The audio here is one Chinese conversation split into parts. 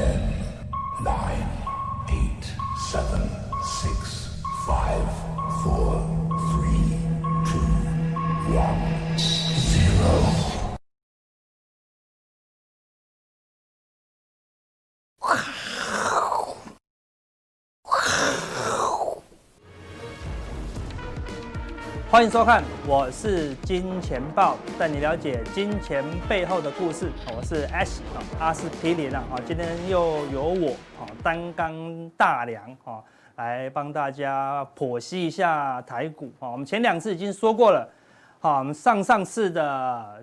Okay. 欢迎收看，我是金钱豹，带你了解金钱背后的故事。我是 Ash 啊，阿司匹林啊，今天又由我啊担纲大梁啊，来帮大家剖析一下台股啊。我们前两次已经说过了，好，我们上上次的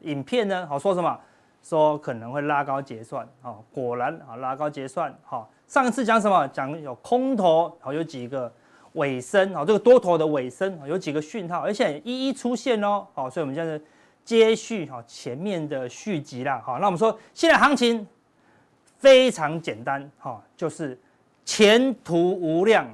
影片呢，好说什么？说可能会拉高结算，啊，果然啊拉高结算，好，上一次讲什么？讲有空头，好有几个。尾声啊，这个多头的尾声有几个讯号，而且一一出现哦，好，所以我们现在接续哈前面的续集啦，好，那我们说现在行情非常简单哈，就是前途无量，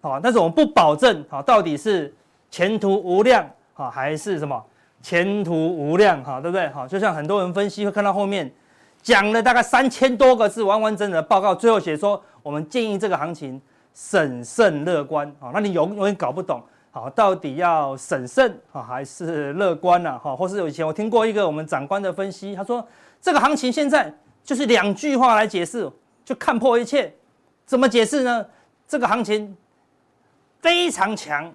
好，但是我们不保证哈，到底是前途无量哈，还是什么前途无量哈，对不对？好，就像很多人分析会看到后面讲了大概三千多个字完完整整的报告，最后写说我们建议这个行情。审慎乐观啊，那你永永远搞不懂，好，到底要审慎啊还是乐观呢？哈，或是有以前我听过一个我们长官的分析，他说这个行情现在就是两句话来解释，就看破一切。怎么解释呢？这个行情非常强，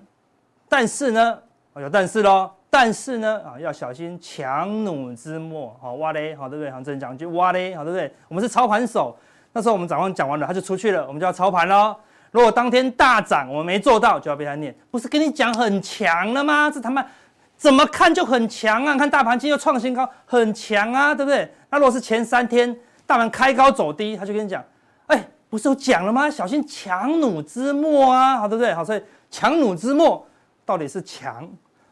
但是呢，有但是喽，但是呢啊要小心强弩之末，好挖嘞，好对不对？好，这讲一句挖嘞，好对不对？我们是操盘手，那时候我们长官讲完了，他就出去了，我们就要操盘喽。如果当天大涨，我们没做到，就要被他念。不是跟你讲很强了吗？这他妈怎么看就很强啊！看大盘今天又创新高，很强啊，对不对？那如果是前三天大盘开高走低，他就跟你讲，哎，不是有讲了吗？小心强弩之末啊，好对不对？好，所以强弩之末到底是强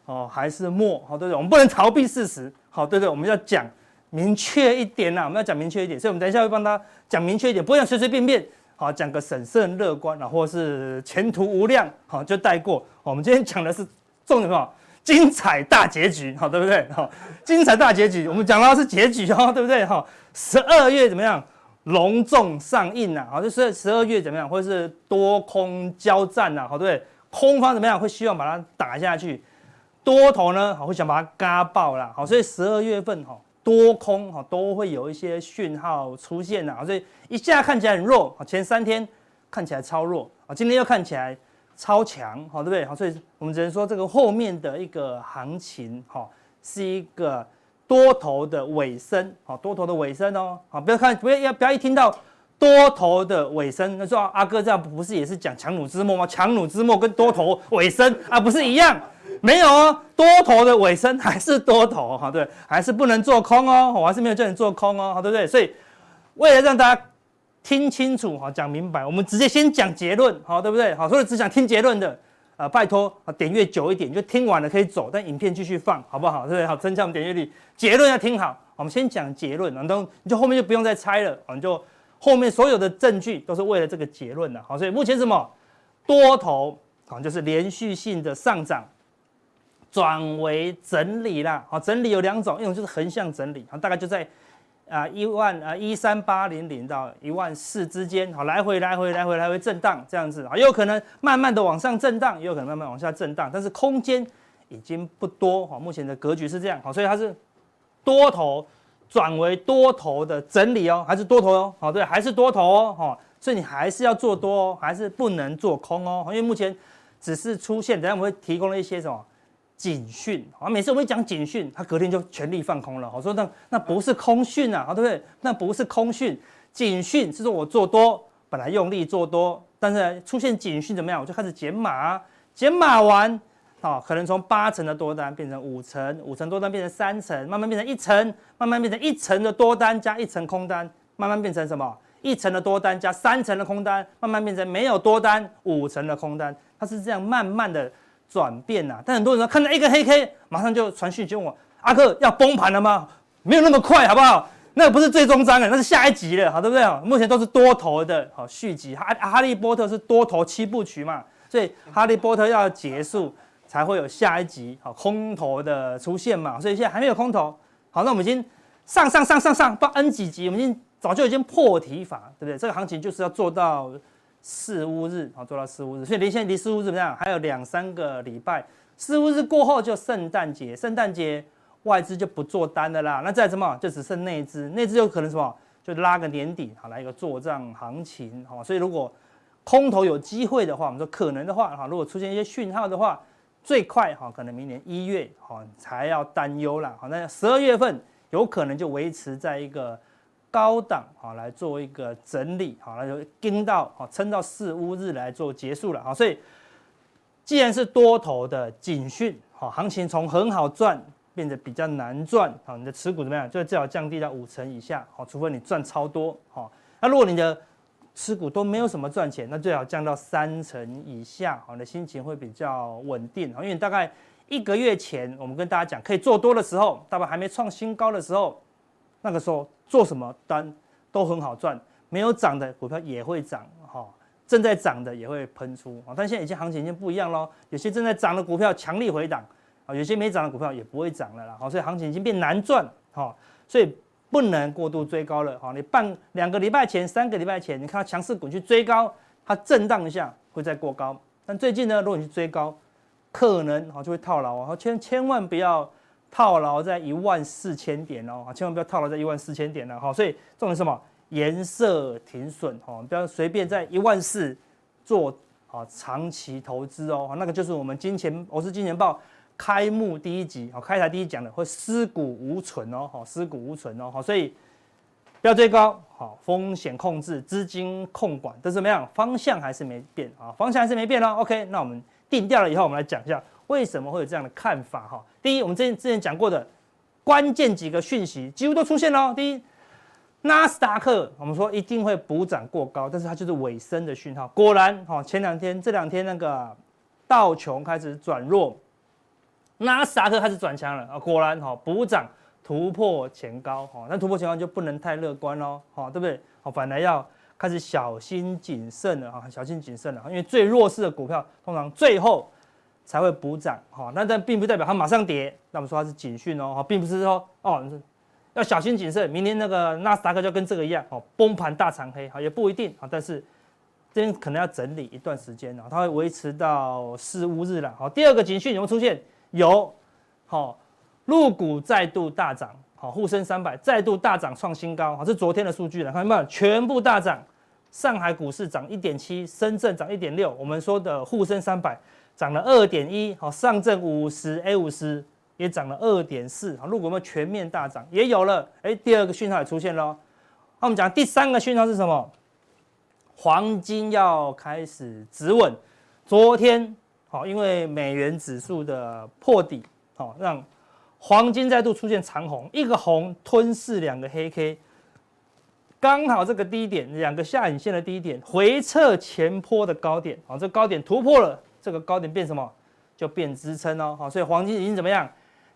哦还是末？好对不对？我们不能逃避事实，好对不对？我们要讲明确一点呐，我们要讲明确一点。所以我们等一下会帮他讲明确一点，不会讲随随便便。好，讲个审慎乐观啊，或是前途无量，好就带过。我们今天讲的是重点哈，精彩大结局，好对不对？好，精彩大结局，我们讲到是结局哦，对不对？哈，十二月怎么样？隆重上映呐，好，就是十二月怎么样？或者是多空交战呐，好对不对？空方怎么样？会希望把它打下去，多头呢，好会想把它嘎爆啦，好，所以十二月份哈。多空哈都会有一些讯号出现呐，所以一下看起来很弱啊，前三天看起来超弱啊，今天又看起来超强，好对不对？好，所以我们只能说这个后面的一个行情哈是一个多头的尾声，好多头的尾声哦，好不要看不要要不要一听到多头的尾声，那说阿哥这样不是也是讲强弩之末吗？强弩之末跟多头尾声啊不是一样？没有哦，多头的尾声还是多头哈，对，还是不能做空哦，我还是没有叫你做空哦，好对不对？所以为了让大家听清楚哈，讲明白，我们直接先讲结论，好对不对？好，所以只想听结论的啊，拜托啊，点阅久一点，就听完了可以走，但影片继续放，好不好？对不对？好，增加我们点阅率。结论要听好，我们先讲结论，然后你就后面就不用再猜了，我们就后面所有的证据都是为了这个结论的，好，所以目前什么多头啊，就是连续性的上涨。转为整理啦，好，整理有两种，一种就是横向整理，好，大概就在啊一万啊一三八零零到一万四之间，好，来回来回来回来回震荡这样子，啊，有可能慢慢的往上震荡，也有可能慢慢往下震荡，但是空间已经不多，哈，目前的格局是这样，好，所以它是多头转为多头的整理哦，还是多头哦，好，对，还是多头哦，哈，所以你还是要做多哦，还是不能做空哦，因为目前只是出现，等下我们会提供了一些什么。警讯啊！每次我们一讲警讯，他隔天就全力放空了。我说那那不是空讯啊，对不对？那不是空讯，警讯是说我做多，本来用力做多，但是出现警讯怎么样？我就开始减码，减码完，啊，可能从八成的多单变成五成，五成多单变成三成，慢慢变成一成，慢慢变成一成的多单加一成空单，慢慢变成什么？一成的多单加三成的空单，慢慢变成没有多单，五成的空单，它是这样慢慢的。转变呐，但很多人说看到一个黑 K，马上就传讯就问我，阿克要崩盘了吗？没有那么快，好不好？那不是最终章了，那是下一集了，好对不对？目前都是多头的好续集，哈哈利波特是多头七部曲嘛，所以哈利波特要结束才会有下一集好空头的出现嘛，所以现在还没有空头。好，那我们已经上上上上上到 N 几集，我们已经早就已经破题法，对不对？这个行情就是要做到四乌日，好，做到四乌日。所以离现在离四乌日怎么样？还有两三个礼拜。四乌日过后就圣诞节，圣诞节外资就不做单的啦。那再什么？就只剩内资，内资有可能什么？就拉个年底，好，来一个做账行情，好。所以如果空头有机会的话，我们说可能的话，哈，如果出现一些讯号的话，最快哈，可能明年一月哈才要担忧了，好，那十二月份有可能就维持在一个。高档啊来做一个整理，好，那就盯到啊撑到四五日来做结束了，好，所以既然是多头的警讯，好，行情从很好赚变得比较难赚，好，你的持股怎么样？就最好降低到五成以下，好，除非你赚超多，好，那如果你的持股都没有什么赚钱，那最好降到三成以下，好，你的心情会比较稳定，好因为大概一个月前我们跟大家讲可以做多的时候，大概还没创新高的时候。那个时候做什么单都很好赚，没有涨的股票也会涨，哈，正在涨的也会喷出啊。但现在已经行情已经不一样喽，有些正在涨的股票强力回档啊，有些没涨的股票也不会涨了啦，好，所以行情已经变难赚，哈，所以不能过度追高了，哈，你半两个礼拜前、三个礼拜前，你看到强势股去追高，它震荡一下会再过高，但最近呢，如果你去追高，可能哈就会套牢啊，千千万不要。套牢在一万四千点哦，千万不要套牢在一万四千点了哈。所以重点是什么？颜色停损哦，不要随便在一万四做啊长期投资哦。那个就是我们金钱，我是金钱豹开幕第一集，好开台第一讲的，会尸骨无存哦，好尸骨无存哦，好所以不要追高，好风险控制，资金控管，但是怎么样？方向还是没变啊，方向还是没变哦。OK，那我们定掉了以后，我们来讲一下。为什么会有这样的看法？哈，第一，我们之前之前讲过的关键几个讯息几乎都出现了。第一，纳斯达克我们说一定会补涨过高，但是它就是尾声的讯号。果然，哈，前两天这两天那个道琼开始转弱，纳斯达克开始转强了啊。果然，哈，补涨突破前高，哈，那突破前高就不能太乐观喽，哈，对不对？好，反而要开始小心谨慎了啊，小心谨慎了，因为最弱势的股票通常最后。才会补涨，哈，那但并不代表它马上跌。那我们说它是警讯哦，哈，并不是说哦，要小心谨慎。明天那个纳斯达克就跟这个一样，哦，崩盘大长黑，哈，也不一定，啊，但是这边可能要整理一段时间，它会维持到四五日了，好，第二个警讯有没有出现？有，好，陆股再度大涨，好，沪深三百再度大涨创新高，好，是昨天的数据了，看到没有？全部大涨，上海股市涨一点七，深圳涨一点六，我们说的沪深三百。涨了二点一，好，上证五十 A 五十也涨了二点四，好，如果我们全面大涨，也有了，哎，第二个讯号也出现了。那我们讲第三个讯号是什么？黄金要开始止稳。昨天，好，因为美元指数的破底，好，让黄金再度出现长红，一个红吞噬两个黑 K，刚好这个低点，两个下影线的低点回撤前坡的高点，好，这高点突破了。这个高点变什么？就变支撑哦，好，所以黄金已经怎么样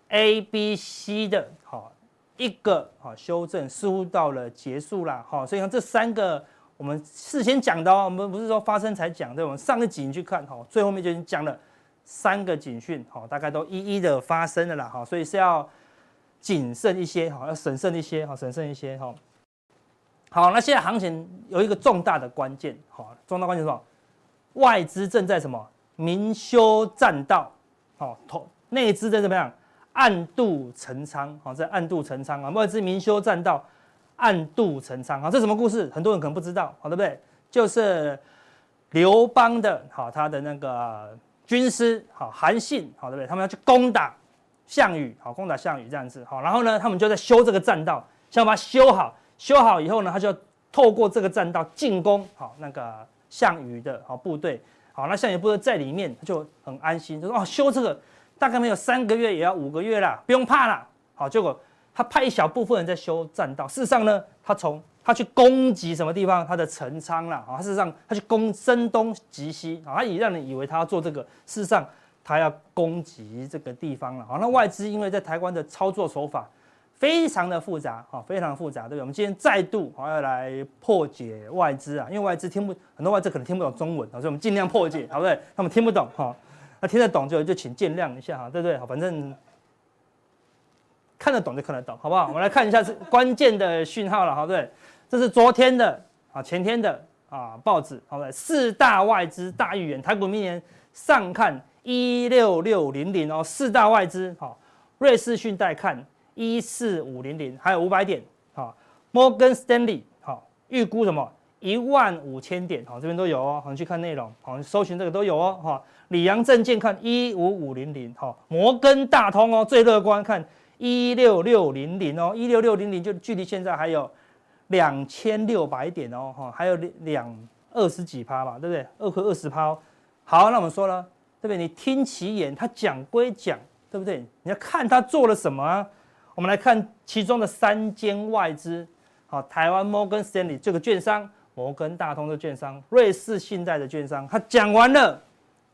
？A、B、C 的，好，一个好修正似乎到了结束啦，好，所以像这三个我们事先讲的哦，我们不是说发生才讲，对，我们上个集去看，好，最后面就已经讲了三个警讯，好，大概都一一的发生了啦，好，所以是要谨慎一些，好，要审慎一些，好，审慎一些，好，好，那现在行情有一个重大的关键，好，重大关键是什么？外资正在什么？明修栈道，好，投内资在怎么样？暗度陈仓，好，在暗度陈仓啊。外资明修栈道，暗度陈仓，好，这什么故事？很多人可能不知道，好，对不对？就是刘邦的，好，他的那个军师，好，韩信，好，对不对？他们要去攻打项羽，好，攻打项羽这样子，好，然后呢，他们就在修这个栈道，想把它修好，修好以后呢，他就要透过这个栈道进攻，好，那个项羽的好部队。好，那项羽部队在里面，他就很安心，就说哦，修这个大概没有三个月，也要五个月啦，不用怕啦。好，结果他派一小部分人在修栈道，事实上呢，他从他去攻击什么地方，他的陈仓啦，啊，事实上他去攻声东击西，啊，他也让你以为他要做这个，事实上他要攻击这个地方了。好，那外资因为在台湾的操作手法。非常的复杂，哈，非常复杂，对不对？我们今天再度好要来破解外资啊，因为外资听不很多外资可能听不懂中文，所以我们尽量破解，好不对？他们听不懂，哈，那听得懂就就请见谅一下，哈，对不对？好，反正看得懂就看得懂，好不好？我们来看一下是关键的讯号了，好不对？这是昨天的啊，前天的啊报纸，好不对，四大外资大预言，台股明年上看一六六零零哦，四大外资好，瑞士信贷看一四五零零，还有五百点，好，摩根斯丹利好，预估什么一万五千点，好，这边都有哦，好，你去看内容，好，搜寻这个都有哦，哈，里昂证券看一五五零零，好，摩根大通哦，最乐观看一六六零零哦，一六六零零就距离现在还有。两千六百点哦，哈，还有两二十几趴吧，对不对？二和二十趴。好，那我们说了，对不对？你听其言，他讲归讲，对不对？你要看他做了什么啊？我们来看其中的三间外资，好，台湾摩根斯丹利这个券商，摩根大通的券商，瑞士信贷的券商，他讲完了，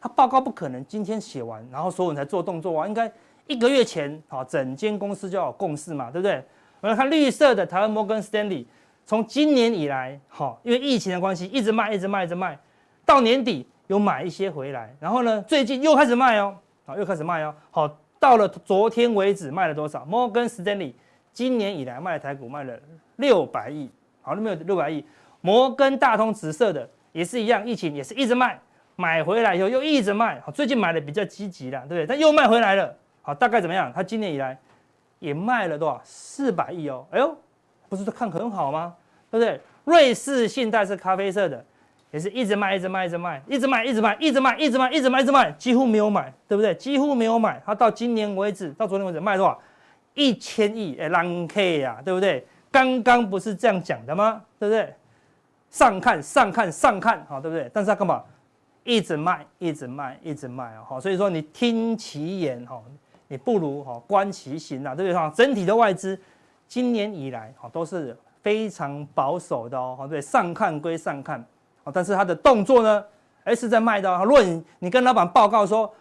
他报告不可能今天写完，然后所有人才做动作啊，应该一个月前，好，整间公司就要有共识嘛，对不对？我们来看绿色的台湾摩根斯丹利。从今年以来，哈，因为疫情的关系，一直卖，一直卖，一直卖，到年底有买一些回来，然后呢，最近又开始卖哦，好，又开始卖哦，好，到了昨天为止卖了多少？摩根斯丹利今年以来卖台股卖了六百亿，好，那没有六百亿。摩根大通紫色的也是一样，疫情也是一直卖，买回来以后又一直卖，好，最近买的比较积极了，对不对？但又卖回来了，好，大概怎么样？他今年以来也卖了多少？四百亿哦，哎呦。不是都看很好吗？对不对？瑞士信贷是咖啡色的，也是一直卖，一直卖，一直卖，一直卖，一直卖，一直卖，一直卖，一直卖，一直卖，几乎没有买，对不对？几乎没有买。它到今年为止，到昨天为止卖多少？一千亿，哎，浪 K 呀，对不对？刚刚不是这样讲的吗？对不对？上看，上看，上看，好，对不对？但是它干嘛？一直卖，一直卖，一直卖啊！好，所以说你听其言，哈，你不如哈观其行啊，对不对？哈，整体的外资。今年以来，哈都是非常保守的哦，对，上看归上看，但是他的动作呢，哎是在卖的。如果你你跟老板报告说，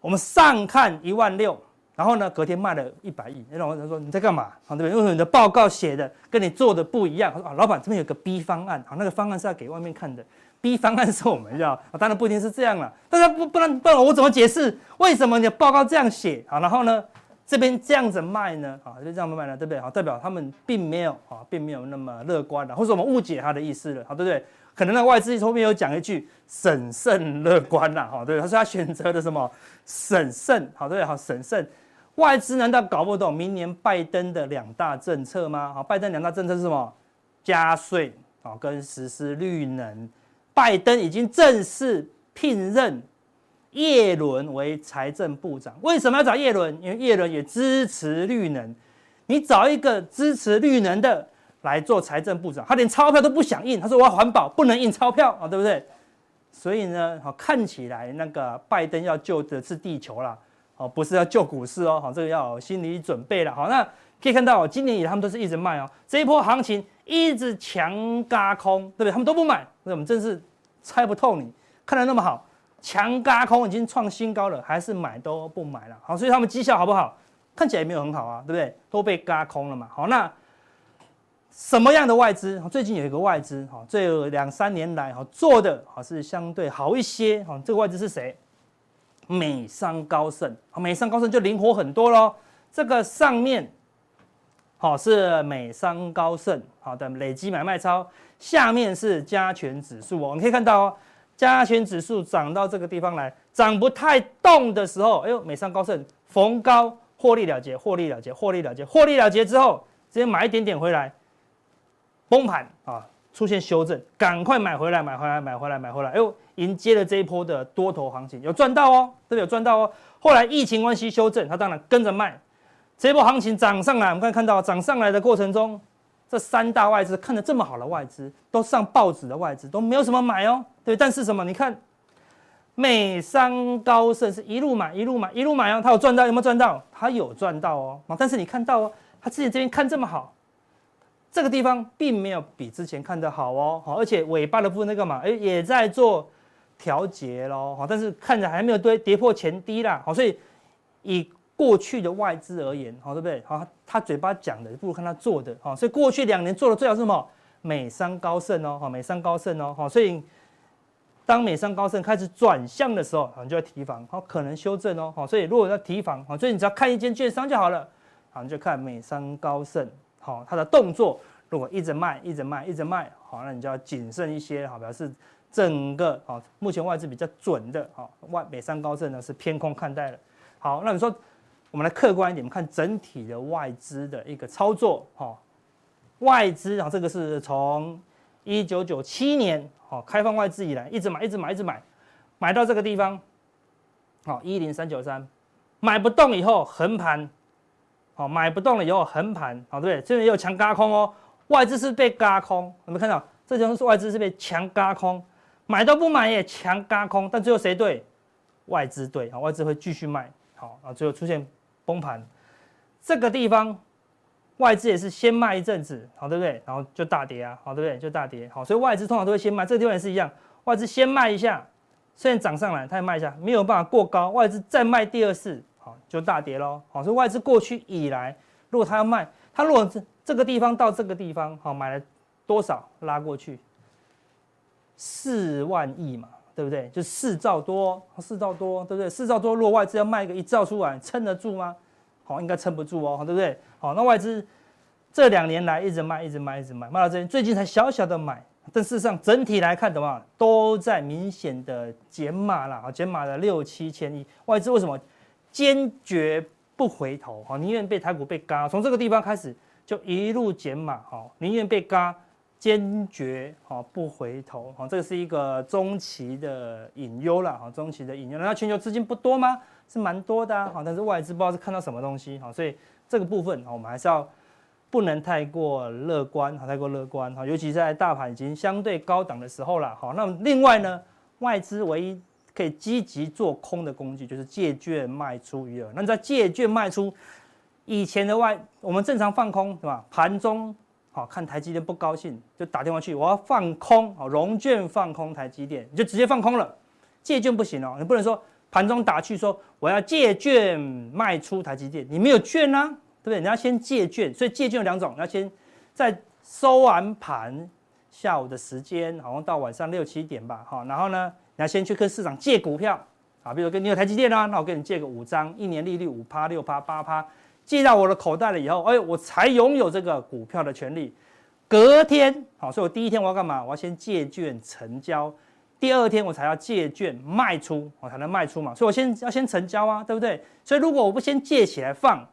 我们上看一万六，然后呢隔天卖了一百亿，那老板说你在干嘛？对不对？因为你的报告写的跟你做的不一样。他说啊，老板这边有个 B 方案，好，那个方案是要给外面看的，B 方案是我们要，当然不一定是这样了，但是不不然不然我怎么解释为什么你的报告这样写？好，然后呢？这边这样子卖呢，啊，就这样卖呢，对不对？好，代表他们并没有啊，并没有那么乐观的，或者我们误解他的意思了，好，对不对？可能那外资后面有讲一句审慎乐观了，哈，对，他说他选择的什么审慎，好，对，好，审慎。外资难道搞不懂明年拜登的两大政策吗？好，拜登两大政策是什么？加税啊，跟实施绿能。拜登已经正式聘任。叶伦为财政部长，为什么要找叶伦？因为叶伦也支持绿能。你找一个支持绿能的来做财政部长，他连钞票都不想印，他说我要环保，不能印钞票啊，对不对？所以呢，好看起来那个拜登要救的是地球啦，哦，不是要救股市哦，好，这个要有心理准备了。好，那可以看到，今年以来他们都是一直卖哦，这一波行情一直强轧空，对不对？他们都不买，那我们真是猜不透你，看得那么好。强轧空已经创新高了，还是买都不买了。好，所以他们绩效好不好？看起来也没有很好啊，对不对？都被轧空了嘛。好，那什么样的外资？最近有一个外资，哈，这两三年来哈做的哈是相对好一些。哈，这个外资是谁？美商高盛。美商高盛就灵活很多喽。这个上面好是美商高盛好的累积买卖超，下面是加权指数哦。你可以看到哦。加权指数涨到这个地方来，涨不太动的时候，哎呦，美商高盛逢高获利了结，获利了结，获利了结，获利了结之后，直接买一点点回来，崩盘啊，出现修正，赶快买回来，买回来，买回来，买回来，哎呦，迎接了这一波的多头行情，有赚到哦，对？有赚到哦。后来疫情关系修正，他当然跟着卖，这一波行情涨上来，我们刚才看到涨上来的过程中。这三大外资看着这么好的外资，都上报纸的外资都没有什么买哦，对，但是什么？你看，美商高盛是一路买一路买一路买哦，他有赚到有没有赚到？他有赚到哦，但是你看到哦，他之前这边看这么好，这个地方并没有比之前看的好哦，好，而且尾巴的部分那个嘛，哎，也在做调节喽，好，但是看着还没有跌跌破前低啦，好，所以以。过去的外资而言，好对不对？好，他嘴巴讲的不如看他做的，好，所以过去两年做的最好是什么？美商高盛哦，好，美商高盛哦，好，所以当美商高盛开始转向的时候，好你就要提防，好，可能修正哦，好，所以如果要提防，好，所以你只要看一间券商就好了，好，你就看美商高盛，好，它的动作如果一直卖，一直卖，一直卖，好，那你就要谨慎一些，好，表示整个好，目前外资比较准的，好，外美三高盛呢是偏空看待的。好，那你说我们来客观一点，我们看整体的外资的一个操作，哈，外资啊，这个是从一九九七年好开放外资以来，一直买，一直买，一直买，买到这个地方，好，一零三九三，买不动以后横盘，好，买不动了以后横盘，好，对不对？这边也有强轧空哦。外资是被轧空，有没有看到？这就是外资是被强轧空，买都不买也强轧空，但最后谁对？外资对啊，外资会继续卖，好啊，最后出现崩盘。这个地方外资也是先卖一阵子，好对不对？然后就大跌啊，好对不对？就大跌，好，所以外资通常都会先卖。这个地方也是一样，外资先卖一下，虽然涨上来，它也卖一下，没有办法过高，外资再卖第二次，好就大跌喽。好，所以外资过去以来，如果他要卖，他如果这。这个地方到这个地方，好，买了多少拉过去？四万亿嘛，对不对？就四兆多，四兆多，对不对？四兆多，如果外资要卖个一兆出来，撑得住吗？好，应该撑不住哦，对不对？好，那外资这两年来一直卖，一直卖，一直卖，卖到这边，最近才小小的买，但事实上整体来看的话，都在明显的减码了，啊，减码了六七千亿。外资为什么坚决不回头？好，宁愿被台股被嘎，从这个地方开始。就一路减码，哈，宁愿被嘎，坚决哈不回头，哈，这个是一个中期的隐忧了，哈，中期的隐忧。那全球资金不多吗？是蛮多的，哈，但是外资不知道是看到什么东西，哈，所以这个部分，我们还是要不能太过乐观，哈，太过乐观，哈，尤其在大盘已经相对高档的时候了，好。那另外呢，外资唯一可以积极做空的工具就是借券卖出余额，那在借券卖出。以前的外，我们正常放空是吧？盘中好看台积电不高兴，就打电话去，我要放空哦，融券放空台积电，你就直接放空了。借券不行哦，你不能说盘中打去说我要借券卖出台积电，你没有券啊，对不对？你要先借券，所以借券有两种，你要先在收完盘下午的时间，好像到晚上六七点吧，好，然后呢，你要先去跟市场借股票啊，比如跟你有台积电啊，那我跟你借个五张，一年利率五趴、六趴、八趴。借到我的口袋了以后，哎，我才拥有这个股票的权利。隔天，好，所以我第一天我要干嘛？我要先借券成交，第二天我才要借券卖出，我才能卖出嘛。所以我先要先成交啊，对不对？所以如果我不先借起来放，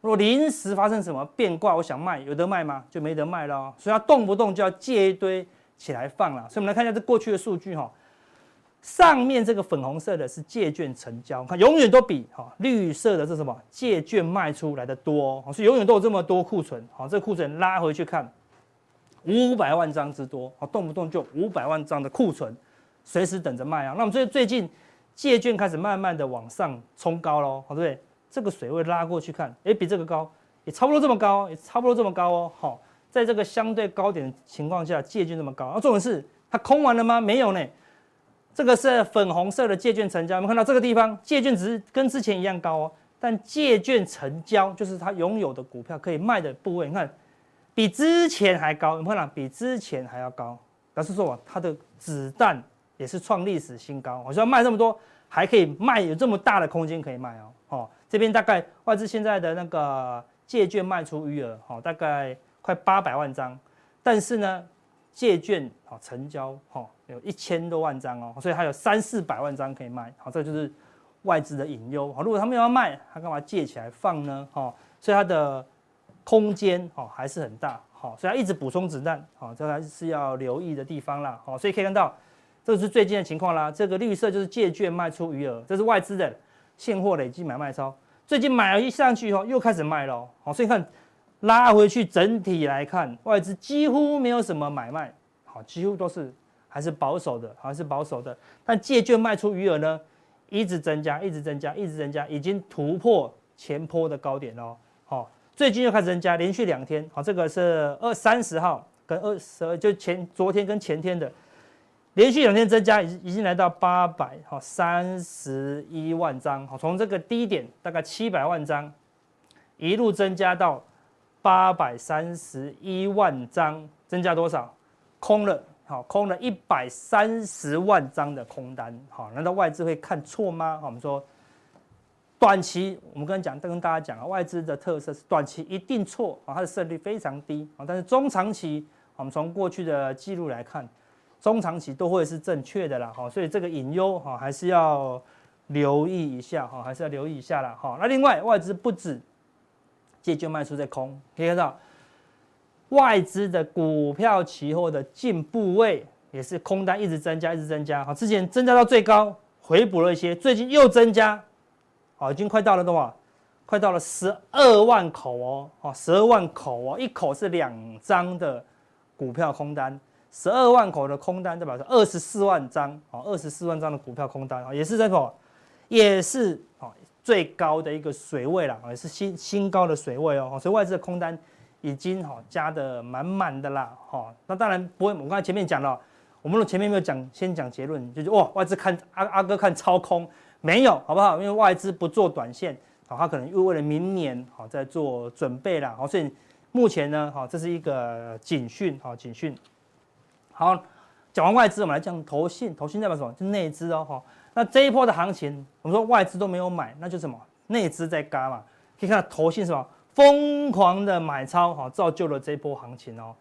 如果临时发生什么变卦，我想卖，有得卖吗？就没得卖了。所以要动不动就要借一堆起来放了。所以我们来看一下这过去的数据哈。上面这个粉红色的是借券成交，看永远都比哈绿色的是什么借券卖出来的多，所以永远都有这么多库存。好，这库存拉回去看，五百万张之多，好，动不动就五百万张的库存，随时等着卖啊。那我们最最近借券开始慢慢的往上冲高喽，好，对不对？这个水位拉过去看，哎，比这个高，也差不多这么高，也差不多这么高哦。好，在这个相对高点的情况下，借券这么高，那重点是它空完了吗？没有呢。这个是粉红色的借券成交，我们看到这个地方借券值跟之前一样高哦，但借券成交就是他拥有的股票可以卖的部位，你看比之前还高，你看到比之前还要高，表示说它的子弹也是创历史新高。我说卖这么多，还可以卖有这么大的空间可以卖哦。哦，这边大概外资现在的那个借券卖出余额，哦，大概快八百万张，但是呢。借券好成交好有一千多万张哦，所以它有三四百万张可以卖好，这就是外资的隐忧好。如果他们要卖，他干嘛借起来放呢？哈，所以它的空间哦还是很大好，所以它一直补充子弹好，这还是要留意的地方啦。好，所以可以看到这是最近的情况啦。这个绿色就是借券卖出余额，这是外资的现货累计买卖超，最近买了一上去以后又开始卖了好，所以看。拉回去，整体来看，外资几乎没有什么买卖，好，几乎都是还是保守的，还是保守的。但借券卖出余额呢，一直增加，一直增加，一直增加，已经突破前波的高点了。好，最近又开始增加，连续两天，好，这个是二三十号跟二十，就前昨天跟前天的连续两天增加，已已经来到八百好三十一万张，好，从这个低点大概七百万张，一路增加到。八百三十一万张，增加多少？空了，好，空了一百三十万张的空单，好，难道外资会看错吗？好，我们说短期我们跟讲，跟大家讲啊，外资的特色是短期一定错啊，它的胜率非常低啊。但是中长期，我们从过去的记录来看，中长期都会是正确的啦。哈，所以这个隐忧哈还是要留意一下哈，还是要留意一下啦。哈，那另外外资不止借券卖出在空，可以看到外资的股票期货的净部位也是空单一直增加，一直增加。哈，之前增加到最高，回补了一些，最近又增加。好，已经快到了多少？快到了十二万口哦，哦，十二万口哦，一口是两张的股票空单，十二万口的空单代表是二十四万张，哦，二十四万张的股票空单。啊，也是这个，也是哦最高的一个水位了，也是新新高的水位哦，所以外资的空单已经哈加的满满的啦，哈，那当然不会，我刚才前面讲了，我们前面没有讲，先讲结论，就是哇，外资看阿阿哥看超空。没有，好不好？因为外资不做短线，好，他可能又为了明年好在做准备啦，好，所以目前呢，好，这是一个警讯，好，警讯。好，讲完外资，我们来讲投信，投信代表什么？就内资哦，哈。那这一波的行情，我们说外资都没有买，那就什么？内资在嘎嘛。可以看到投信什么？疯狂的买超，哈，造就了这波行情哦。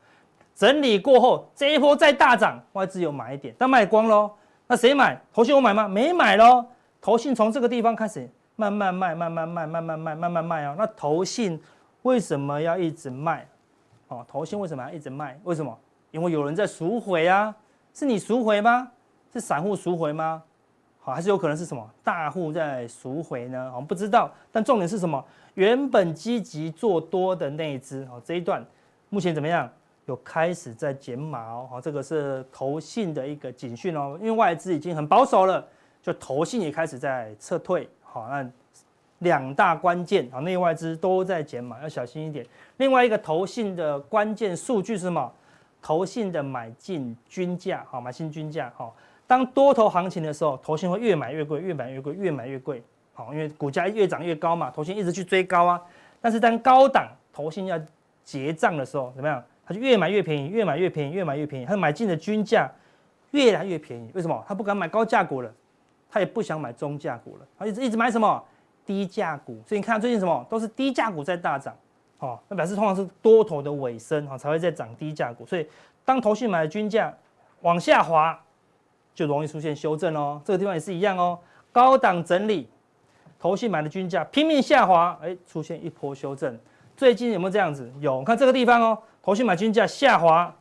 整理过后，这一波再大涨，外资有买一点，但卖光喽。那谁买？投信有买吗？没买喽。投信从这个地方开始慢慢卖，慢慢卖，慢慢卖，慢慢卖哦。那投信为什么要一直卖？哦，投信为什么要一直卖？为什么？因为有人在赎回啊。是你赎回吗？是散户赎回吗？好，还是有可能是什么大户在赎回呢？我们不知道。但重点是什么？原本积极做多的内资哦，这一段目前怎么样？有开始在减码哦。好，这个是投信的一个警讯哦。因为外资已经很保守了。就投信也开始在撤退，好，那两大关键啊，内外资都在减码，要小心一点。另外一个投信的关键数据是什么？投信的买进均价，好，买进均价，好。当多头行情的时候，投信会越买越贵，越买越贵，越买越贵，好，因为股价越涨越高嘛，投信一直去追高啊。但是当高档投信要结账的时候，怎么样？它就越买越便宜，越买越便宜，越买越便宜。它买进的均价越来越便宜，为什么？它不敢买高价股了。他也不想买中价股了，他一直一直买什么低价股，所以你看最近什么都是低价股在大涨，哦，那表示通常是多头的尾声啊，才会在涨低价股。所以当投信买的均价往下滑，就容易出现修正哦。这个地方也是一样哦，高档整理，头信买的均价拼命下滑，哎，出现一波修正。最近有没有这样子？有，看这个地方哦，头信买均价下滑，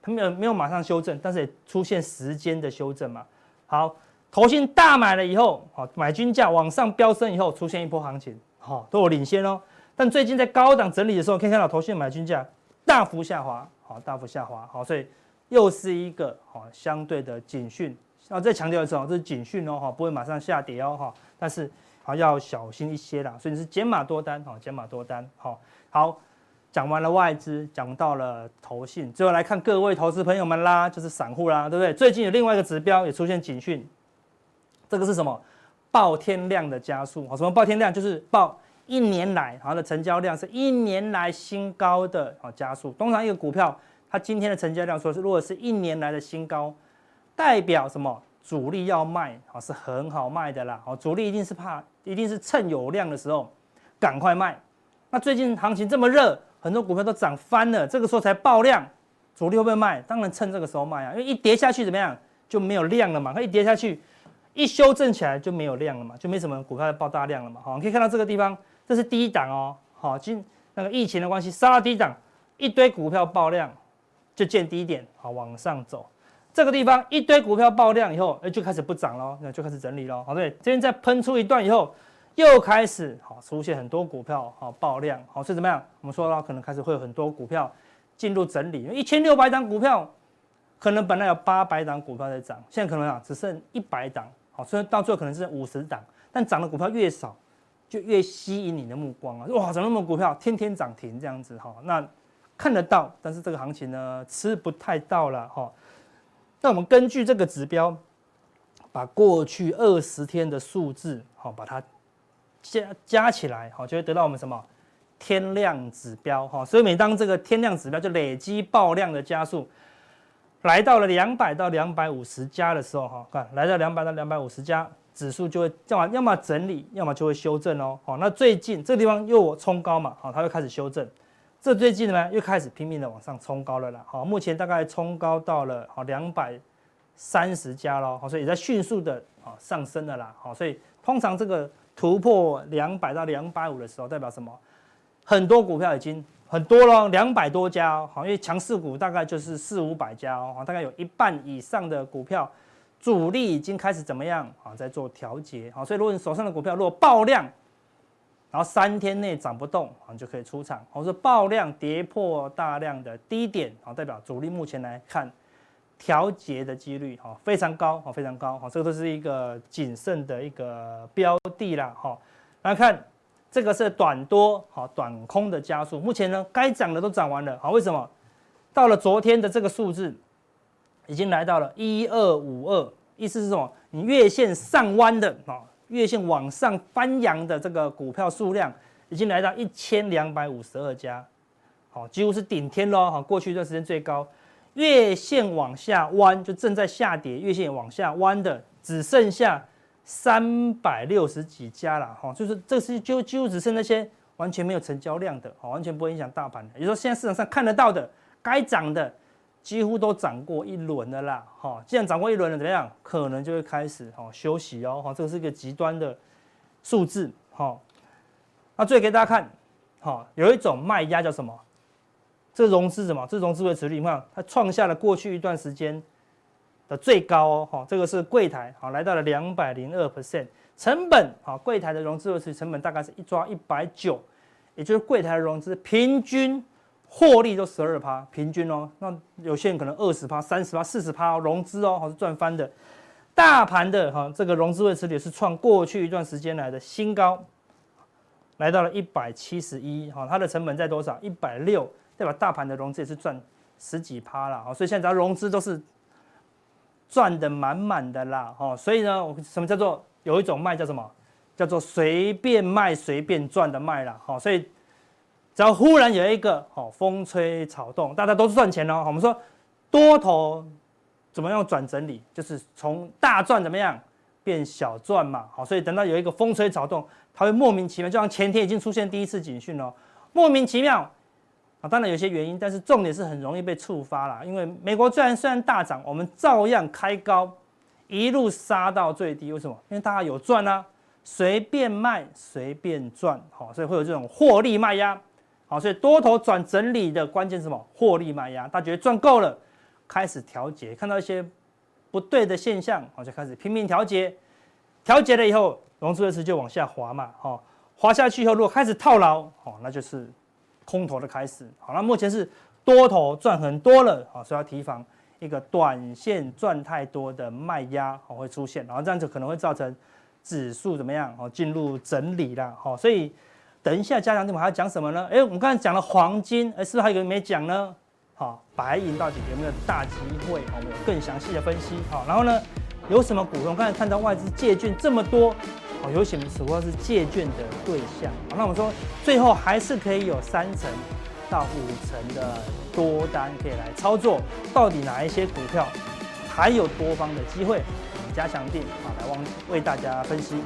它没有没有马上修正，但是也出现时间的修正嘛。好。头信大买了以后，好，买均价往上飙升以后，出现一波行情，好，都有领先哦。但最近在高档整理的时候，可以看到头信买均价大幅下滑，好，大幅下滑，好，所以又是一个好相对的警讯。啊，再强调一次哦，这是警讯哦，哈，不会马上下跌哦，哈，但是好要小心一些啦。所以你是减码多单，好，减码多单，好，好，讲完了外资，讲到了投信，最后来看各位投资朋友们啦，就是散户啦，对不对？最近有另外一个指标也出现警讯。这个是什么？爆天量的加速，什么爆天量？就是爆一年来它的成交量是一年来新高的啊加速。通常一个股票它今天的成交量说是如果是一年来的新高，代表什么？主力要卖啊是很好卖的啦。主力一定是怕，一定是趁有量的时候赶快卖。那最近行情这么热，很多股票都涨翻了，这个时候才爆量，主力会不会卖？当然趁这个时候卖啊，因为一跌下去怎么样就没有量了嘛。它一跌下去。一修正起来就没有量了嘛，就没什么股票爆大量了嘛。好，你可以看到这个地方，这是低档哦。好，今那个疫情的关系杀到低档，一堆股票爆量，就见低点，好往上走。这个地方一堆股票爆量以后，哎，就开始不涨了，那就开始整理了。好，对，这边再喷出一段以后，又开始好出现很多股票好爆量，好，是怎么样？我们说到可能开始会有很多股票进入整理，一千六百档股票，可能本来有八百档股票在涨，现在可能啊只剩一百档。好，所以到最后可能是五十档，但涨的股票越少，就越吸引你的目光啊！哇，怎么那么股票天天涨停这样子哈？那看得到，但是这个行情呢，吃不太到了哈。那我们根据这个指标，把过去二十天的数字好，把它加加起来好，就会得到我们什么天量指标哈。所以每当这个天量指标就累积爆量的加速。来到了两百到两百五十家的时候，哈，看来到两百到两百五十家，指数就会要么要么整理，要么就会修正哦。好，那最近这个地方又冲高嘛，好，它又开始修正。这最近呢又开始拼命的往上冲高了啦。好，目前大概冲高到了好两百三十家喽。好，所以也在迅速的啊上升了啦。好，所以通常这个突破两百到两百五的时候，代表什么？很多股票已经很多了，两百多家哦。好，因为强势股大概就是四五百家哦。大概有一半以上的股票。主力已经开始怎么样啊？在做调节，好，所以如果你手上的股票如果爆量，然后三天内涨不动，啊，你就可以出场。我说爆量跌破大量的低点，啊，代表主力目前来看调节的几率，哈，非常高，哈，非常高，哈，这个都是一个谨慎的一个标的啦，哈。来看这个是短多，哈，短空的加速，目前呢该涨的都涨完了，好，为什么？到了昨天的这个数字。已经来到了一二五二，意思是什么？你月线上弯的啊，月线往上翻扬的这个股票数量已经来到一千两百五十二家，好，几乎是顶天喽，好，过去一段时间最高。月线往下弯，就正在下跌，月线往下弯的只剩下三百六十几家了，哈，就是这是就几乎只剩那些完全没有成交量的，好，完全不会影响大盘的。也就是说，现在市场上看得到的，该涨的。几乎都涨过一轮的啦，哈，既然涨过一轮了，怎么样？可能就会开始哈休息哦，哈，这个是一个极端的数字，哈。那最后给大家看，哈，有一种卖压叫什么？这融资什么？这融资维持率，你看它创下了过去一段时间的最高哦，哈，这个是柜台，好，来到了两百零二 percent，成本，好，柜台的融资维持成本大概是一抓一百九，也就是柜台的融资平均。获利都十二趴，平均哦，那有些人可能二十趴、三十趴、四十趴融资哦，好是赚翻的。大盘的哈，这个融资位持率是创过去一段时间来的新高，来到了一百七十一，哈，它的成本在多少？一百六，代表大盘的融资也是赚十几趴了，所以现在只要融资都是赚的满满的啦，哈，所以呢，我什么叫做有一种卖叫什么？叫做随便卖随便赚的卖啦，哈，所以。只要忽然有一个好风吹草动，大家都是赚钱哦。我们说多头怎么样转整理，就是从大赚怎么样变小赚嘛。好，所以等到有一个风吹草动，它会莫名其妙，就像前天已经出现第一次警讯了，莫名其妙啊。当然有些原因，但是重点是很容易被触发啦。因为美国虽然虽然大涨，我们照样开高，一路杀到最低。为什么？因为大家有赚啊，随便卖随便赚。好，所以会有这种获利卖压。好，所以多头转整理的关键是什么？获利卖压，他觉得赚够了，开始调节，看到一些不对的现象，好，就开始拼命调节。调节了以后，融资维持就往下滑嘛，好，滑下去以后，如果开始套牢，好，那就是空头的开始。好，那目前是多头赚很多了，好，所以要提防一个短线赚太多的卖压，好，会出现，然后这样子可能会造成指数怎么样？好，进入整理了，好，所以。等一下，加强錠还要讲什么呢？哎，我们刚才讲了黄金，哎，是不是还有一个没讲呢？好，白银到底有没有大机会？我们有更详细的分析。好，然后呢，有什么股东？刚才看到外资借券这么多，哦，有什么主要是借券的对象？好，那我们说最后还是可以有三成到五成的多单可以来操作。到底哪一些股票还有多方的机会？我们加强定啊，来帮为大家分析。